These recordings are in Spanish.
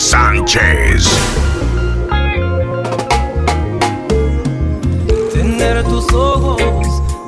Sanchez.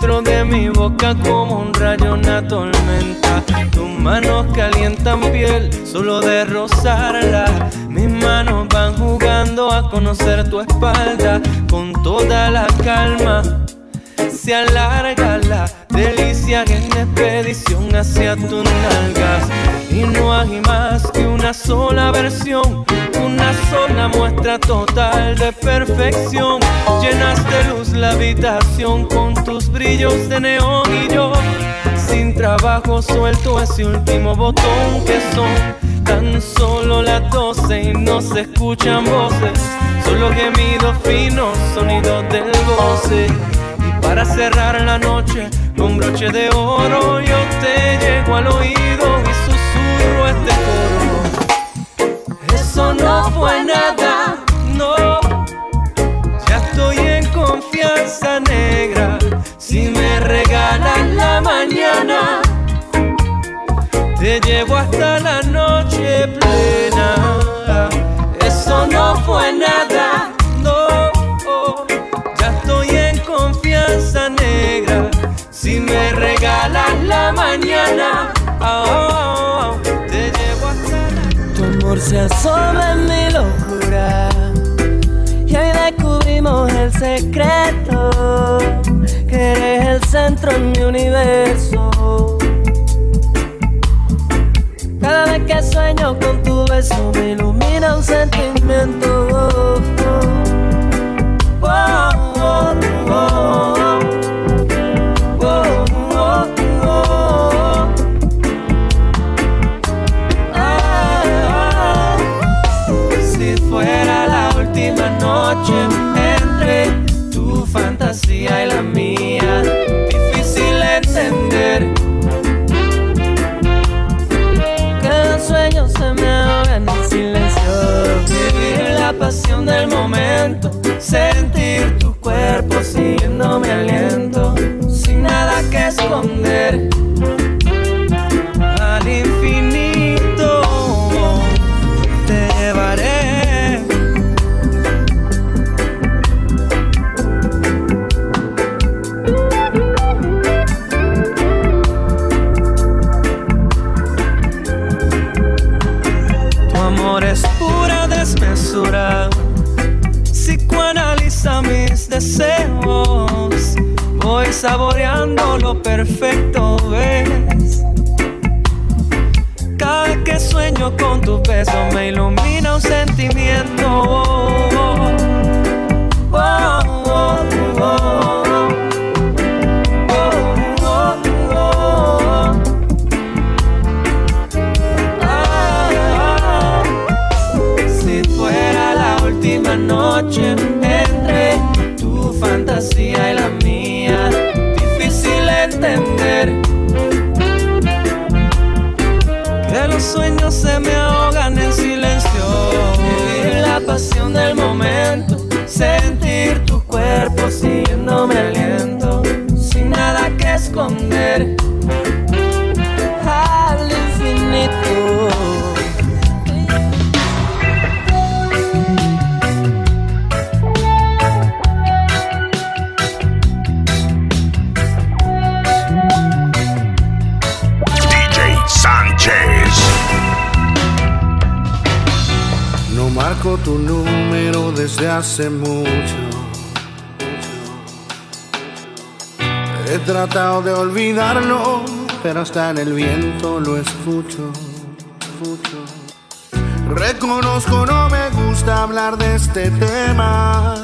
Dentro de mi boca como un rayo una tormenta. Tus manos calientan piel solo de rozarla. Mis manos van jugando a conocer tu espalda Con toda la calma se alarga la delicia en expedición hacia tus nalgas. Y no hay más que una sola versión, una sola muestra total de perfección. Llenas de luz la habitación con tus brillos de neón y yo. Sin trabajo suelto ese último botón que son tan solo las doce y no se escuchan voces, solo gemidos finos, sonidos del goce. Para cerrar la noche con broche de oro yo te llego al oído y susurro este coro. Eso no fue nada, no. Ya estoy en confianza negra. Si me regalan la mañana, te llevo hasta la noche plena. Eso no fue nada. Si me regalas la mañana, oh, te llevo hasta Tu amor se asoma en mi locura. Y hoy descubrimos el secreto. Que eres el centro en mi universo. Cada vez que sueño con tu beso me ilumina un sentimiento. Oh, oh, oh, noche entre tu fantasía y la mía. Difícil entender que los sueños se me ahogan en silencio. Vivir la pasión del momento, sentir tu cuerpo siguiéndome aliento, mucho. He tratado de olvidarlo, pero hasta en el viento lo escucho. Reconozco, no me gusta hablar de este tema.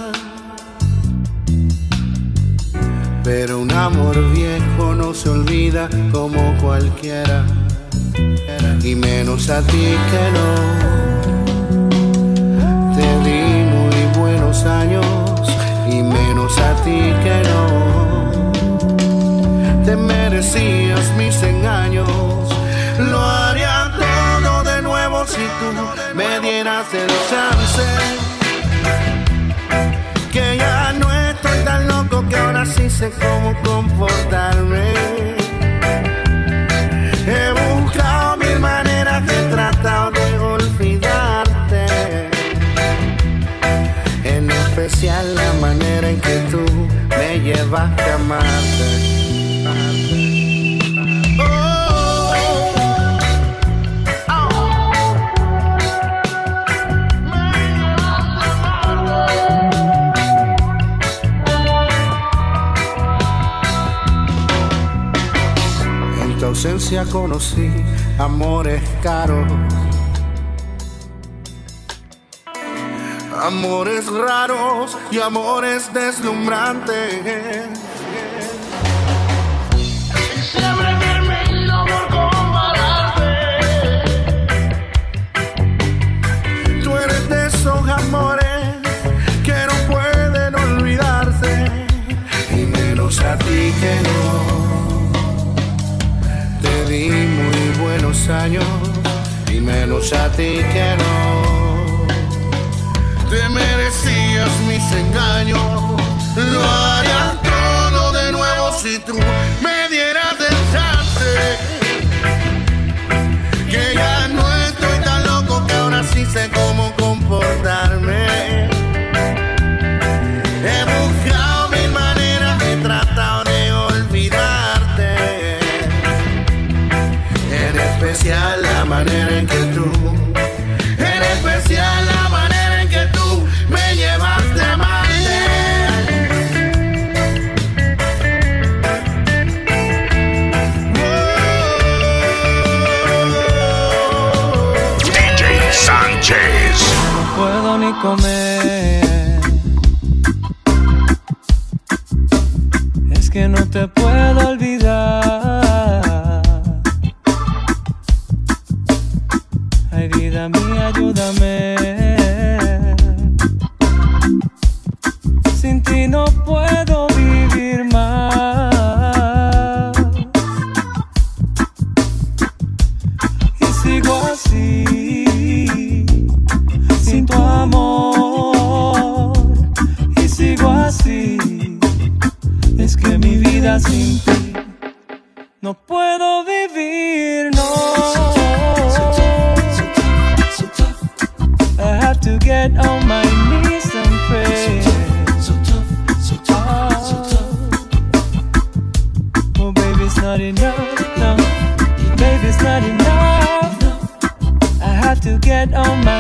Pero un amor viejo no se olvida como cualquiera. Y menos a ti que no. Años. Y menos a ti que no. Te merecías mis engaños. Lo haría todo de nuevo si tú me dieras el chance. Que ya no estoy tan loco que ahora sí sé cómo comportarme. Especial la manera en que tú me llevaste a amarte. En tu ausencia conocí amores caros. Amores raros y amores deslumbrantes. Siempre medido por compararte. Tú eres de esos amores que no pueden olvidarse. Y menos a ti que no. Te di muy buenos años. Y menos a ti que no. Te merecías mis engaños. To get on my knees and pray. So tough, so tough, so tough, Oh, baby, it's not enough, no. Baby, it's not enough. I have to get on my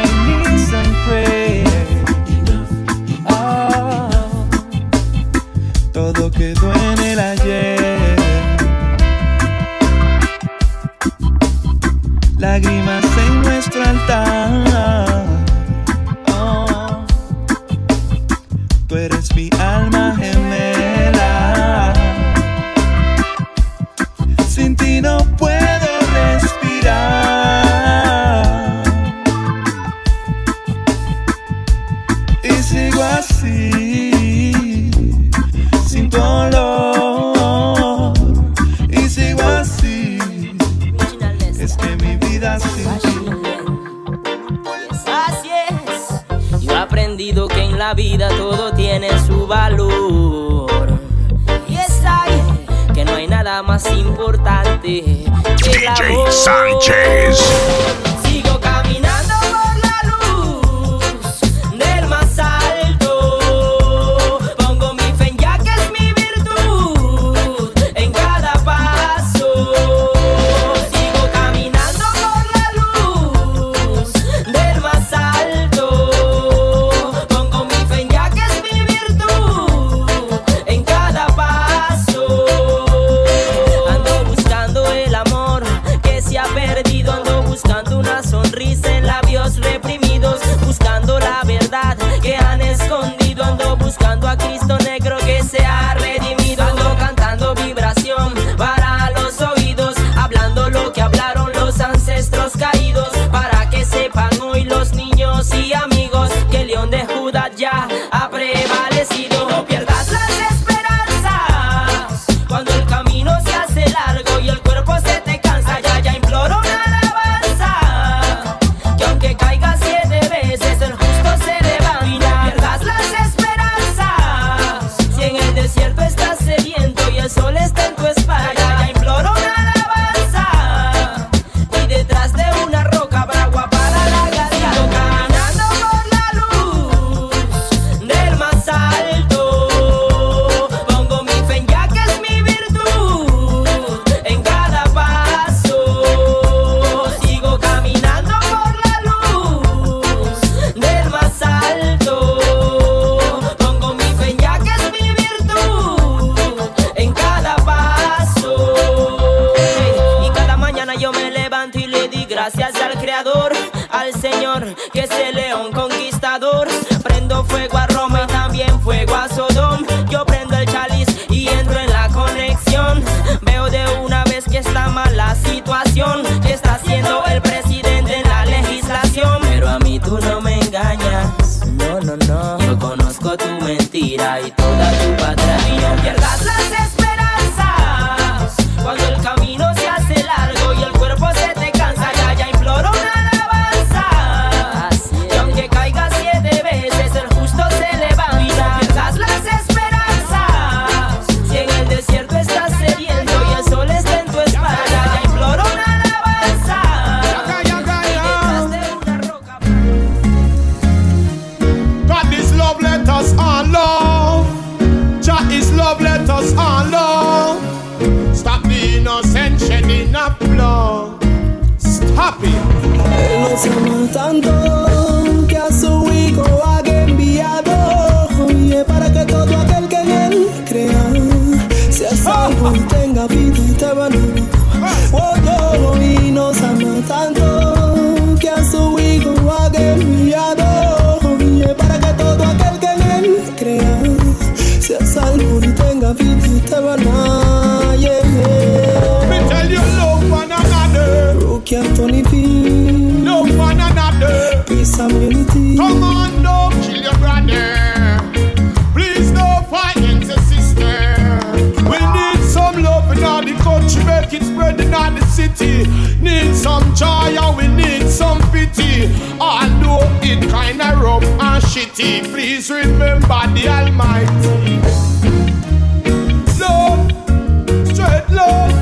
mentira y toda vida it spread in all the city. Need some joy and we need some pity. Although it kinda rough and shitty, please remember the Almighty. Love, straight love,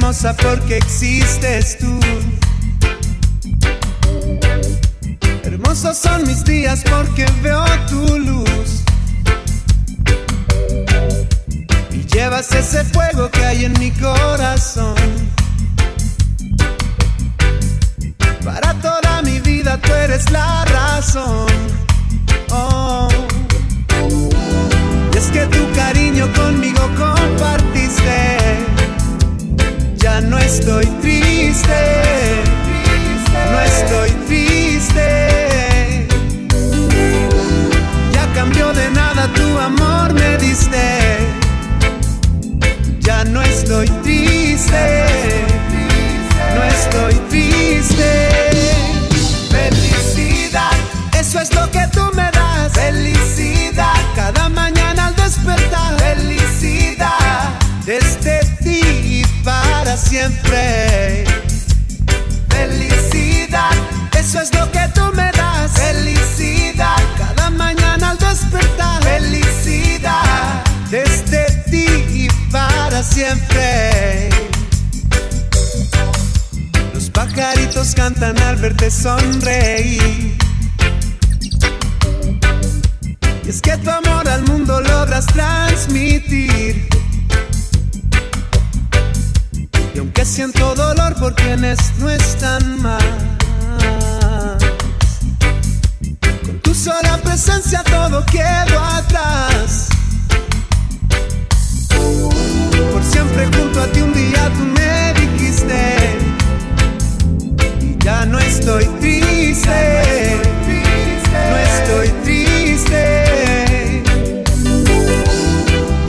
hermosa porque existes tú. Hermosos son mis días porque veo tu luz. Y llevas ese fuego que hay en mi corazón. Para toda mi vida tú eres la razón. Oh. Y es que tu cariño conmigo compartiste. Ya no estoy triste. No estoy triste. Ya cambió de nada tu amor me diste. Ya no estoy triste. No estoy triste. Felicidad, eso es lo que tú Felicidad, eso es lo que tú me das. Felicidad, cada mañana al despertar. Felicidad, desde ti y para siempre. Los pajaritos cantan al verte sonreír. Y es que tu amor al mundo logras transmitir. Aunque siento dolor por quienes no están más, con tu sola presencia todo quedó atrás. Por siempre junto a ti un día tú me dijiste y ya no estoy triste, no estoy triste.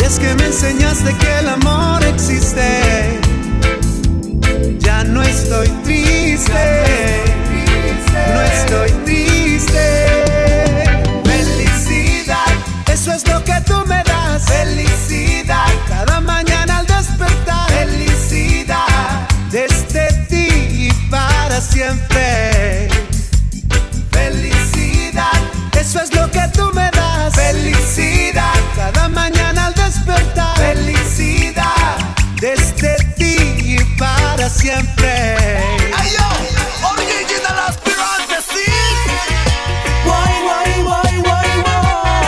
Y es que me enseñaste que el amor existe. No estoy triste, no estoy triste. Felicidad, eso es lo que tú me das. Felicidad, cada mañana al despertar. Felicidad, desde ti y para siempre. Ay, yo, original aspirante, sí. Guay, guay, guay, guay, guay.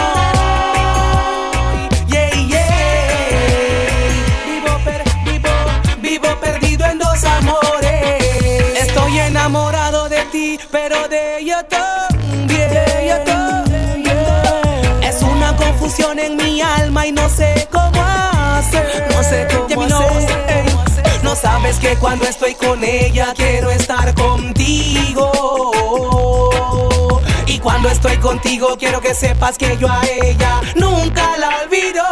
Yeah, yeah. Vivo, per, vivo, vivo perdido en dos amores. Estoy enamorado de ti, pero de ella también. De ella también. Es una confusión en mi alma sabes que cuando estoy con ella quiero estar contigo. Y cuando estoy contigo quiero que sepas que yo a ella nunca la olvido.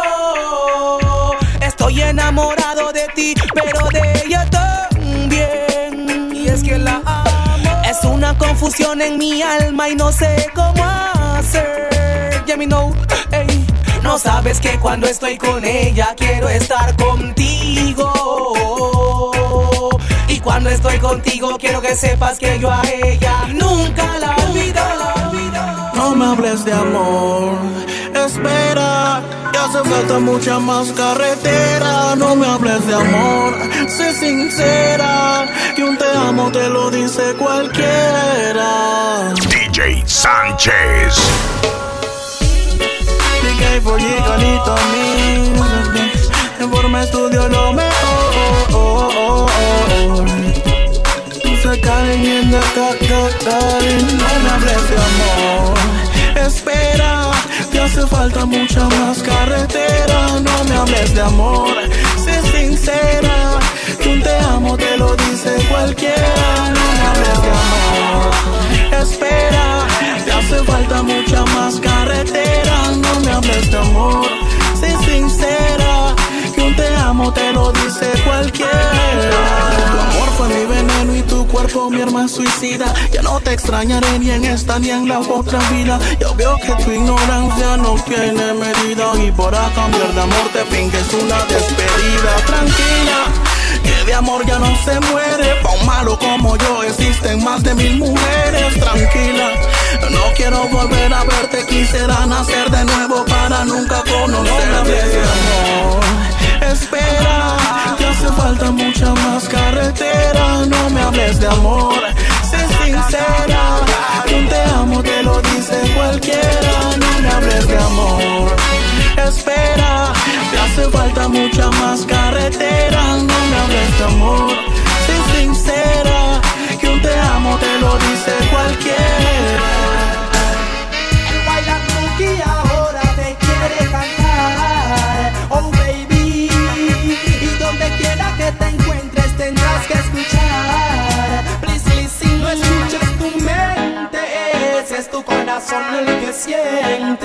Estoy enamorado de ti, pero de ella también. Y es que la amo. Es una confusión en mi alma y no sé cómo hacer. Yeah, me know, ey. No sabes que cuando estoy con ella quiero estar contigo. Y cuando estoy contigo quiero que sepas que yo a ella nunca la olvido. No me hables de amor, espera, que hace falta mucha más carretera. No me hables de amor, sé sincera, que un te amo te lo dice cualquiera. DJ Sánchez. Gigalito Mix, en forma estudio lo mejor. Se caen en la no me hables de amor. Espera, te hace falta mucha más carretera. No me hables de amor, sé sincera. Que un te amo te lo dice cualquiera. No me hables de amor. Espera, te hace falta mucha más carretera. No me hables de amor, sé sincera. Te amo te lo dice cualquiera. Tu amor fue mi veneno y tu cuerpo mi arma suicida. Ya no te extrañaré ni en esta ni en la otra vida. Yo veo que tu ignorancia no tiene medida. Y para cambiar de amor te finges una despedida. Tranquila. Que de amor ya no se muere. Pa' un malo como yo existen más de mil mujeres. Tranquila, no quiero volver a verte. Quisiera nacer de nuevo para nunca conocerte. amor. Espera, que hace falta mucha más carretera. No me hables de amor, sé sincera. Que un te amo te lo dice cualquiera. No me hables de amor. Espera, te hace falta mucha más carretera. No me hables de amor, sé sincera. Que un te amo te lo dice cualquiera.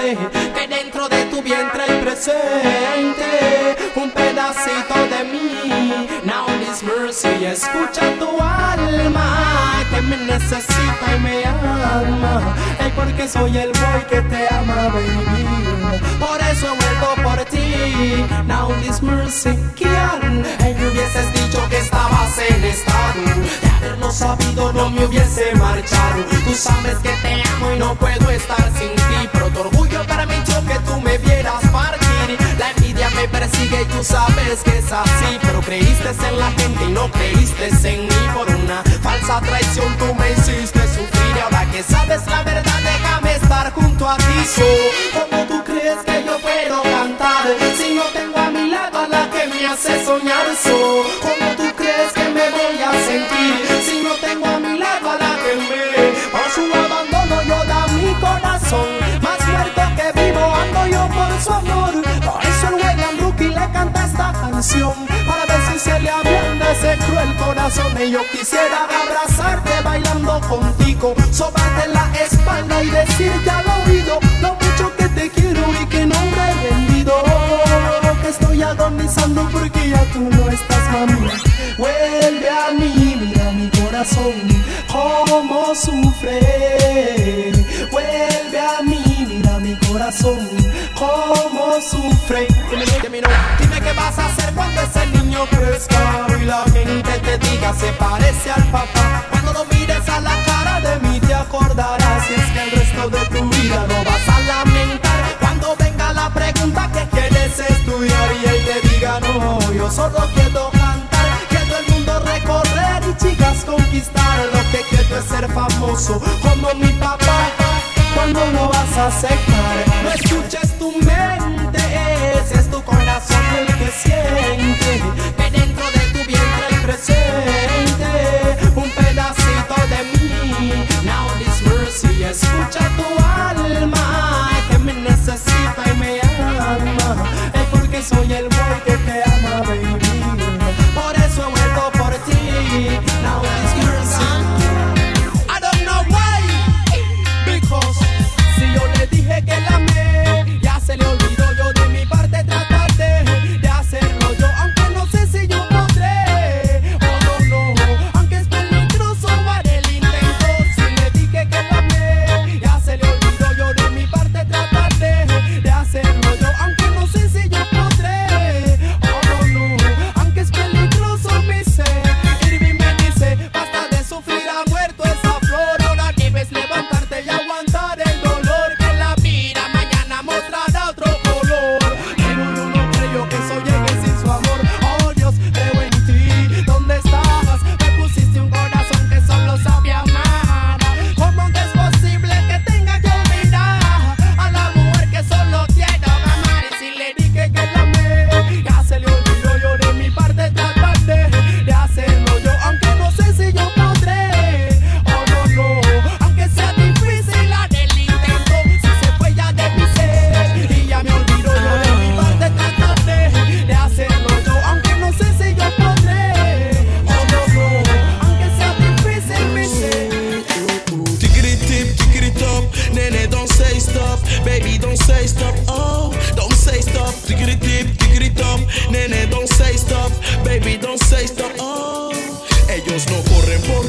Que dentro de tu vientre hay presente un pedacito de mí. Now this mercy, escucha tu alma que me necesita y me ama. Ey, porque soy el boy que te ama, baby. Por eso he vuelto por ti. Now this mercy, ¿quién? Ey, me hubieses dicho que estabas en estado. Haberlo sabido, no me hubiese marchado. Tú sabes que te amo y no puedo estar sin ti. Pero tu orgullo permitió que tú me vieras partir. La envidia me persigue y tú sabes que es así. Pero creíste en la gente y no creíste en mí. Por una falsa traición tú me hiciste sufrir. Y ahora que sabes la verdad, déjame estar junto a ti. So, ¿Cómo tú crees que yo puedo cantar si no tengo a mi lado la que me hace soñar? So, ¿Cómo tú crees que me voy a sentir su amor. Por eso el William Rookie le canta esta canción para ver si se le ablanda ese cruel corazón. Y yo quisiera abrazarte bailando contigo, sobarte la espalda y decirte al oído lo mucho que te quiero y que no me he rendido. Que estoy agonizando porque ya tú no estás, mami. Vuelve a mí, mira mi corazón, cómo sufre. Vuelve a mí, mira mi corazón, cómo sufre. Dime, qué vas a hacer cuando ese niño crezca y la gente te diga se parece al papá. Cuando lo mires a la cara de mí te acordarás si es que el resto de tu vida no vas a lamentar. Cuando venga la pregunta que quieres estudiar y él te diga no, yo solo quiero cantar, quiero el mundo recorrer y chicas conquistar. Lo que quiero es ser famoso como mi papá. Cuando lo vas a aceptar, no escuches tu mente, ese es tu corazón el que siente. Que dentro de tu vientre el presente, un pedacito de mí. Now this mercy, escucha tu alma que me necesita y me ama. Es porque soy el boy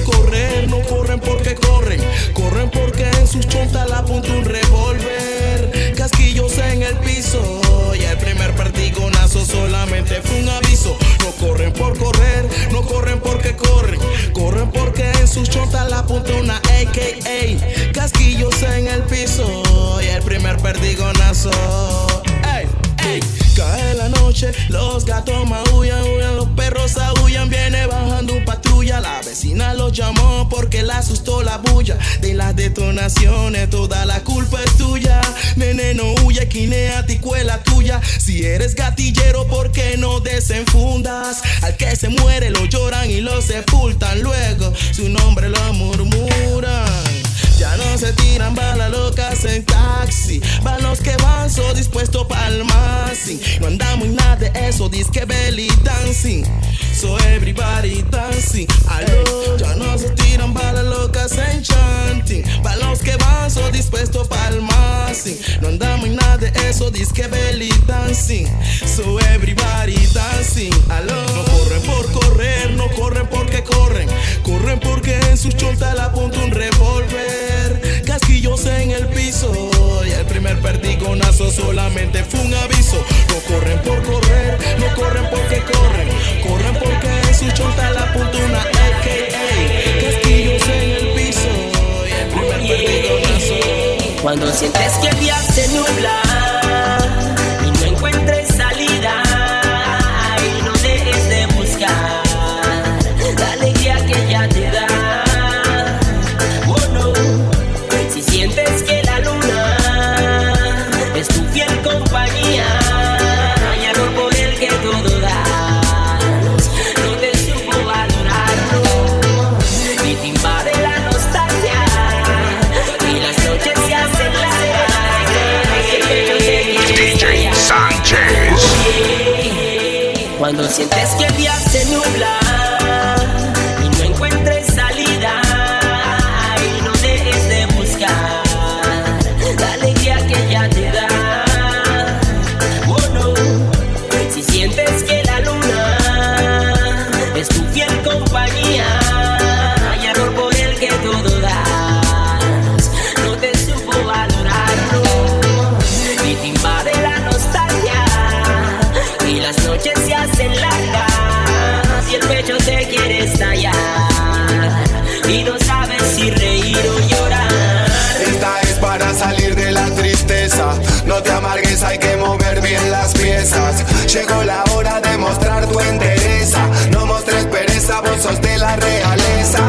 correr, no corren porque corren, corren porque en sus chontas la apunta un revólver, casquillos en el piso y el primer perdigonazo solamente fue un aviso. No corren por correr, no corren porque corren, corren porque en sus chontas la apunta una AKA, casquillos en el piso y el primer perdigonazo. Ey. Cae la noche, los gatos maullan, aullan, los perros aullan, viene bajando patrulla. La vecina lo llamó porque le asustó la bulla de las detonaciones. Toda la culpa es tuya, nene, no huye, quinea, ticuela tuya. Si eres gatillero, ¿por qué no desenfundas? Al que se muere lo lloran y lo sepultan. Luego su nombre lo murmuran. Ya no se tiran balas locas en taxi. Van los que van, so dispuesto pa'l masing. No andamos en nada de eso, disque belly dancing. So everybody dancing. Aló, ya no se tiran balas locas en chanting. Van los que van, so dispuesto pa'l masing. No andamos en nada de eso, disque belly dancing. So everybody dancing. Aló, no corren por correr, no corren porque corren. Corren porque en sus chontas la apunta un revólver. Casquillos en el piso. Y el primer perdigonazo solamente fue un aviso. No corren por correr, no corren porque corren. Corren porque en sus chontas la apunta una AKA. Casquillos en el piso. Y el primer perdigonazo. Cuando sientes que el día se nubla Esta es para salir de la tristeza. No te amargues, hay que mover bien las piezas. Llegó la hora de mostrar tu entereza. No mostres pereza, vos sos de la realeza.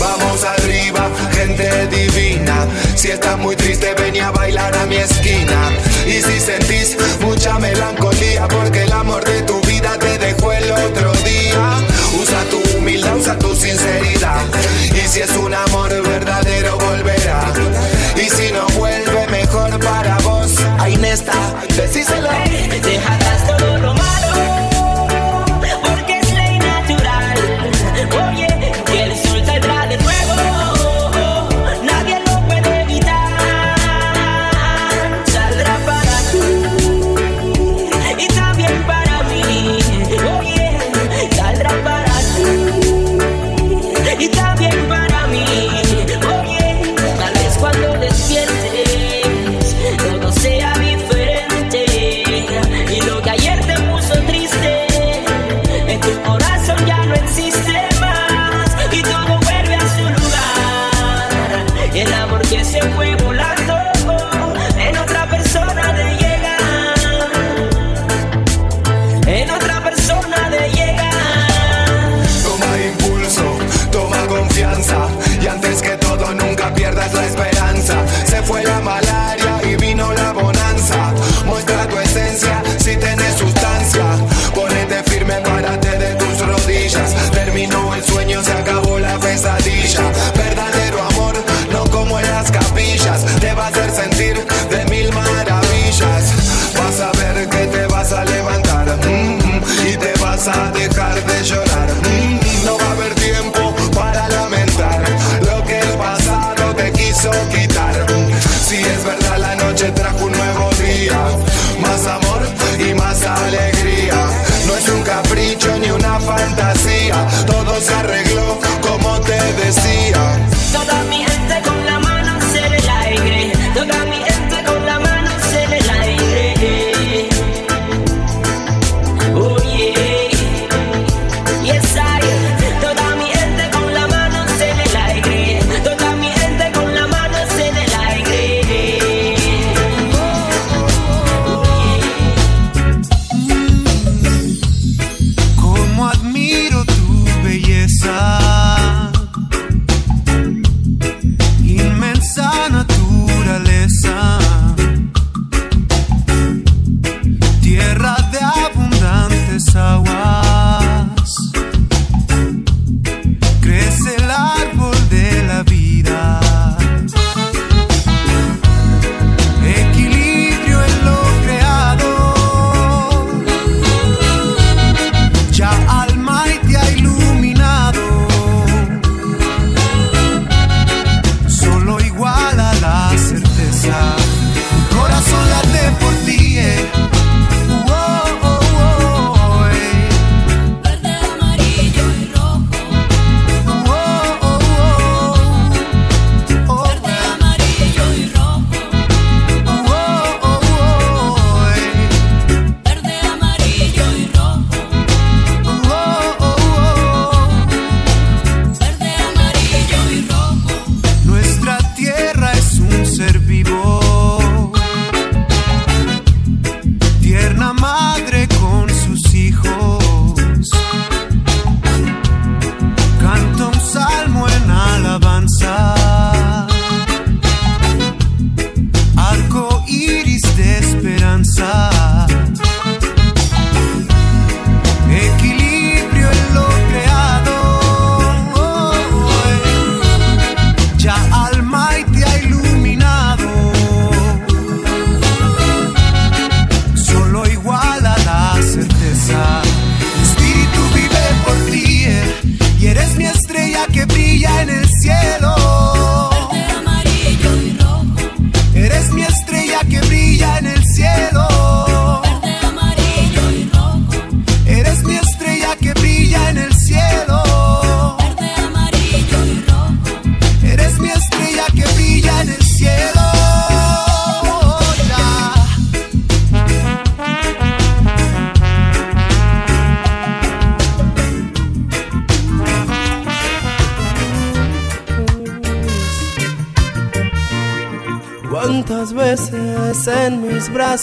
Vamos arriba, gente divina. Si estás muy triste, venía a bailar a mi esquina. Y si sentís mucha melancolía, porque el amor de tu vida te dejó el otro día. Usa tu humildad, usa tu sinceridad. Y si es una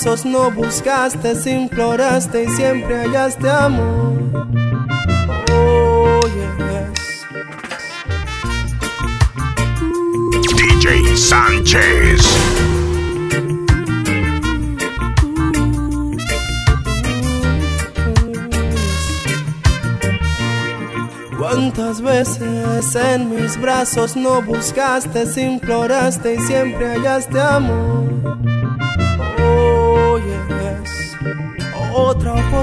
pasos no buscaste, imploraste y siempre hallaste amor. Oh, yes. DJ Sánchez. ¿Cuántas veces en mis brazos no buscaste, imploraste y siempre hallaste amor?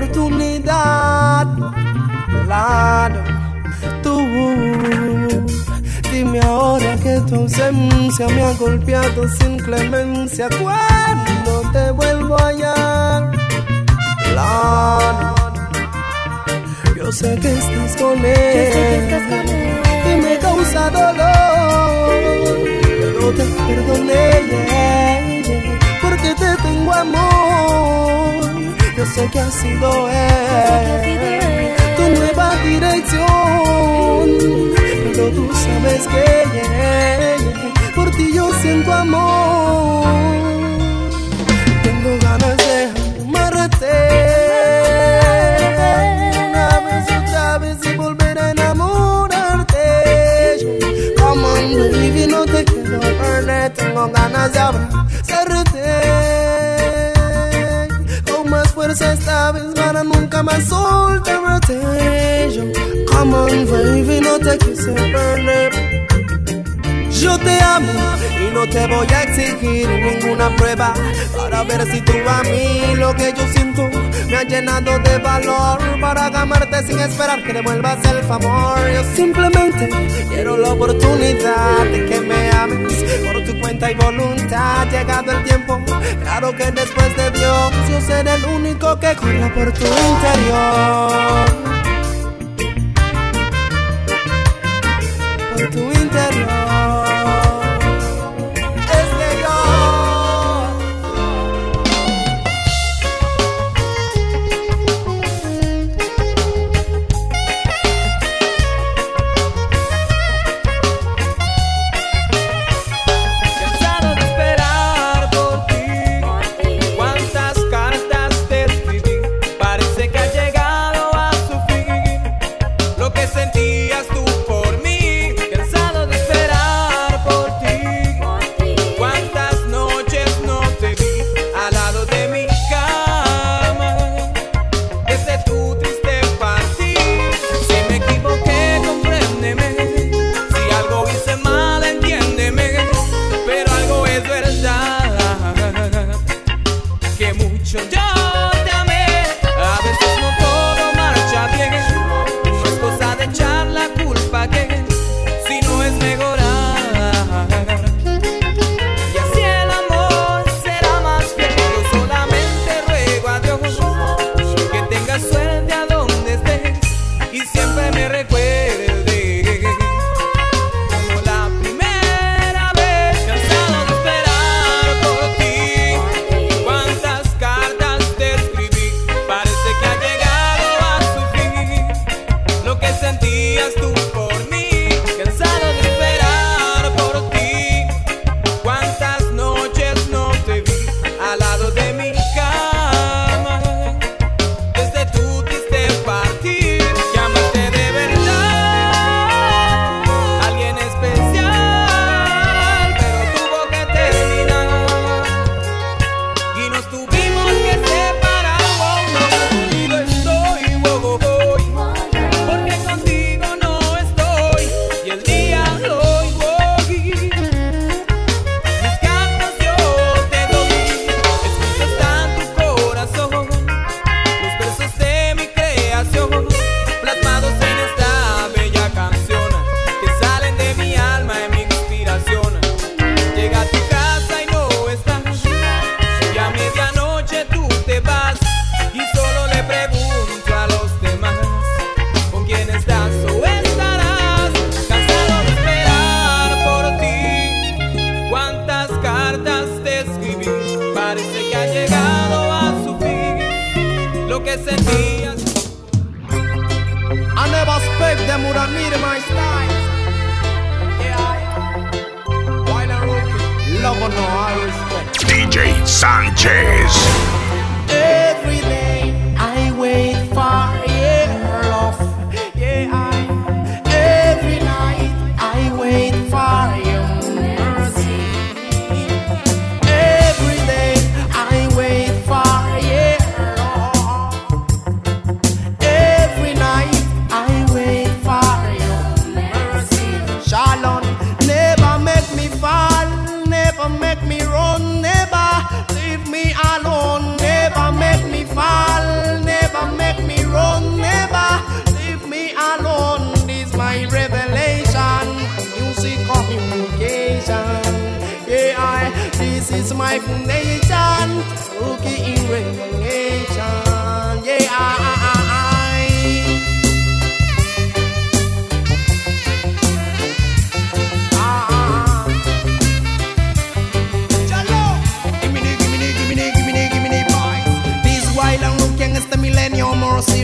Oportunidad, claro, tú. Dime ahora que tu ausencia me ha golpeado sin clemencia. Cuando te vuelvo allá, claro. Yo sé que estás con él y me causa dolor, pero te perdoné yeah, yeah, porque te tengo amor. Yo sé que ha sido él tu nueva dirección, pero tú sabes que yeah, por ti yo siento amor. Tengo ganas de amarte una vez otra vez y volver a enamorarte. Come on, baby, no te quiero perder. Tengo ganas de abrazarte. Fuerza esta vez para nunca más soltarte. Yo, Come on, baby, no te quise perder. Yo te amo y no te voy a exigir ninguna prueba para ver si tú a mí lo que yo siento me ha llenado de valor para amarte sin esperar que devuelvas el favor. Yo simplemente quiero la oportunidad de que me ames por tu cuenta y voluntad. Llegado el tiempo, claro que después de Dios yo seré el único que corra por tu interior. Por tu interior.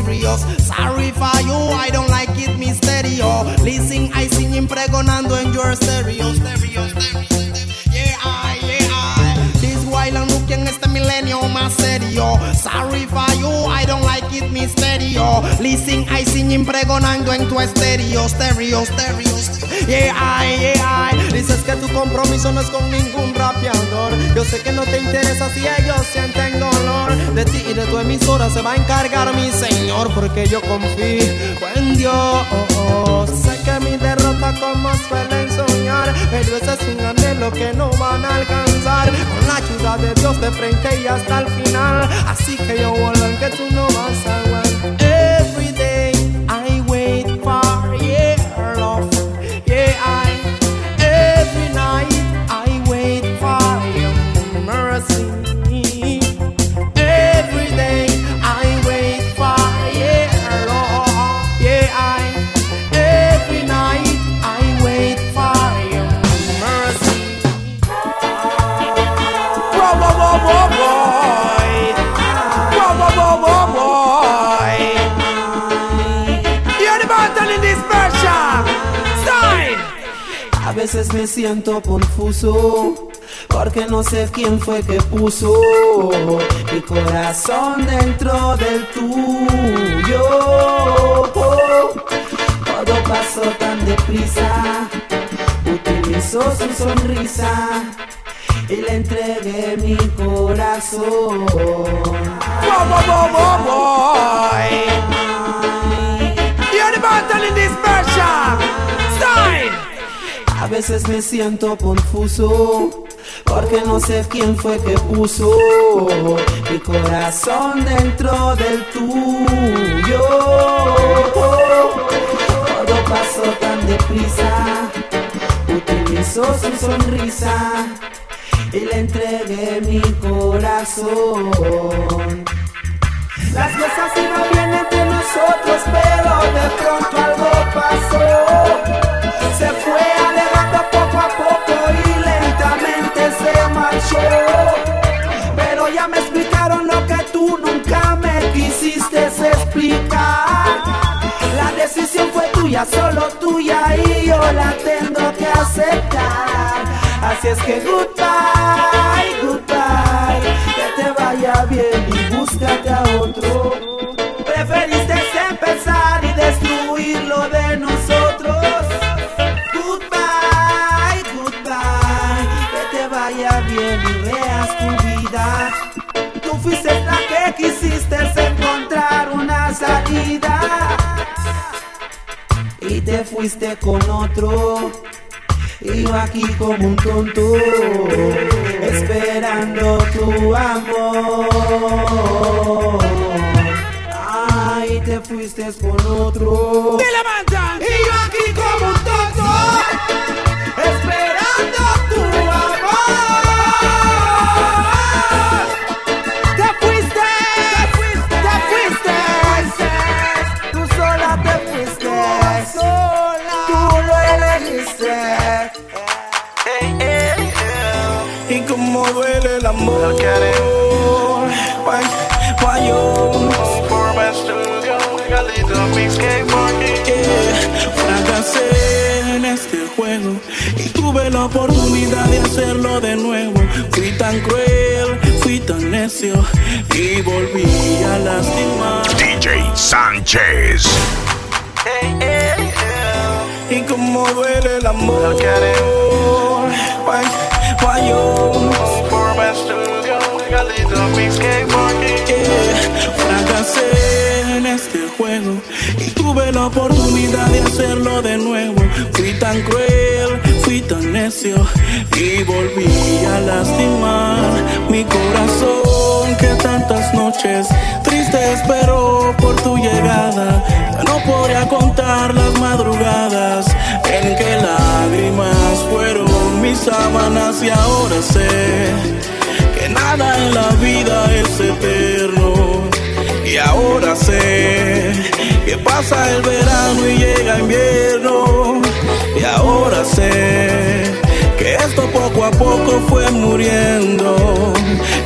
Sorry for you, I don't like it, mi stereo. Listen, I sing impregonando en your stereo. Stereo, stereo, stereo. Yeah, I, yeah, I. This while I'm looking este milenio más serio. Sorry for you, I don't like it, mi stereo. Listen, I sing impregonando en tu estéreo. Stereo, stereo, stereo. Yeah, I, yeah, I. Dices que tu compromiso no es con ningún rapeador. Yo sé que no te interesa si ellos sienten dolor. De ti y de tu emisora se va a encargar mi señor. Porque yo confío en Dios. Sé que mi derrota como suelen soñar. Pero ese es un anhelo que no van a alcanzar. Con la ayuda de Dios de frente y hasta el final. Así que yo vuelvo que tú no vas a aguantar. Veces me siento confuso porque no sé quién fue que puso mi corazón dentro del tuyo. Todo pasó tan deprisa, utilizó su sonrisa y le entregué mi corazón. You're the in this version. Style. A veces me siento confuso porque no sé quién fue que puso mi corazón dentro del tuyo. Todo pasó tan deprisa, utilizó su sonrisa y le entregué mi corazón. Las cosas iban bien entre nosotros, pero de pronto algo Pero ya me explicaron lo que tú nunca me quisiste explicar. La decisión fue tuya, solo tuya y yo la tengo que aceptar. Así es que goodbye, goodbye, que te vaya bien y búscate a otro. Tu vida. Tú fuiste la que quisiste encontrar una salida. Y te fuiste con otro. Y yo aquí como un tonto, esperando tu amor. Ay, te fuiste con otro. Y yo aquí como un tonto, Why, why you? Yeah, fracasé en este juego y tuve la oportunidad de hacerlo de nuevo. Fui tan cruel, fui tan necio y volví a lastimar. DJ Sánchez. Y como duele el amor. Why, why you? Yeah, fracasé en este juego y tuve la oportunidad de hacerlo de nuevo. Fui tan cruel, fui tan necio y volví a lastimar mi corazón que tantas noches triste esperó por tu llegada. No podría contar las madrugadas en que lágrimas fueron mis sábanas y ahora sé que nada en la vida es eterno. Y ahora sé que pasa el verano y llega invierno. Y ahora sé que esto poco a poco fue muriendo.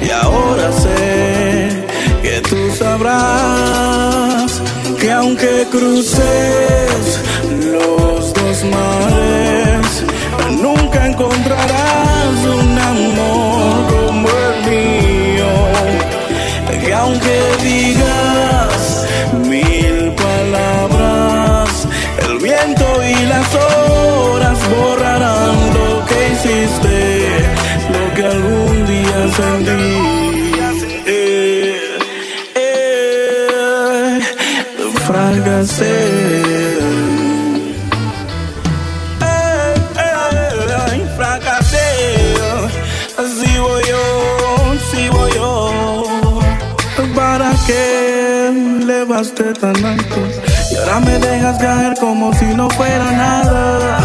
Y ahora sé que tú sabrás aunque cruces los dos mares, nunca encontrarás un amor Que aunque digas mil palabras, el viento y las horas borrarán lo que hiciste, lo que algún día sentí. ¿Para qué me elevaste tan alto? Y ahora me dejas caer como si no fuera nada.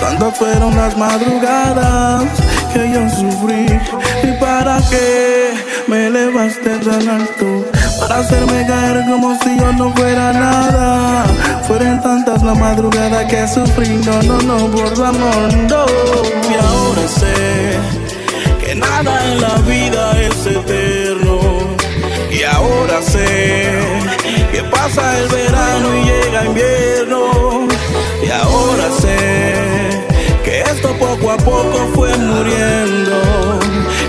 Tantas fueron las madrugadas que yo sufrí. ¿Y para qué me elevaste tan alto? Para hacerme caer como si yo no fuera nada. Fueron tantas las madrugadas que sufrí. No, no, no, por amor, no. Y ahora sé que nada en la vida es eterno. Ahora sé que pasa el verano y llega invierno. Y ahora sé que esto poco a poco fue muriendo.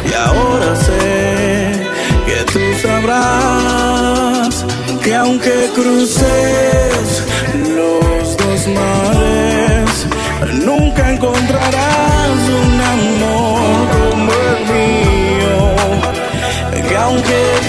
Y ahora sé que tú sabrás que aunque cruces los dos mares, nunca encontrarás un amor como el mío. Que aunque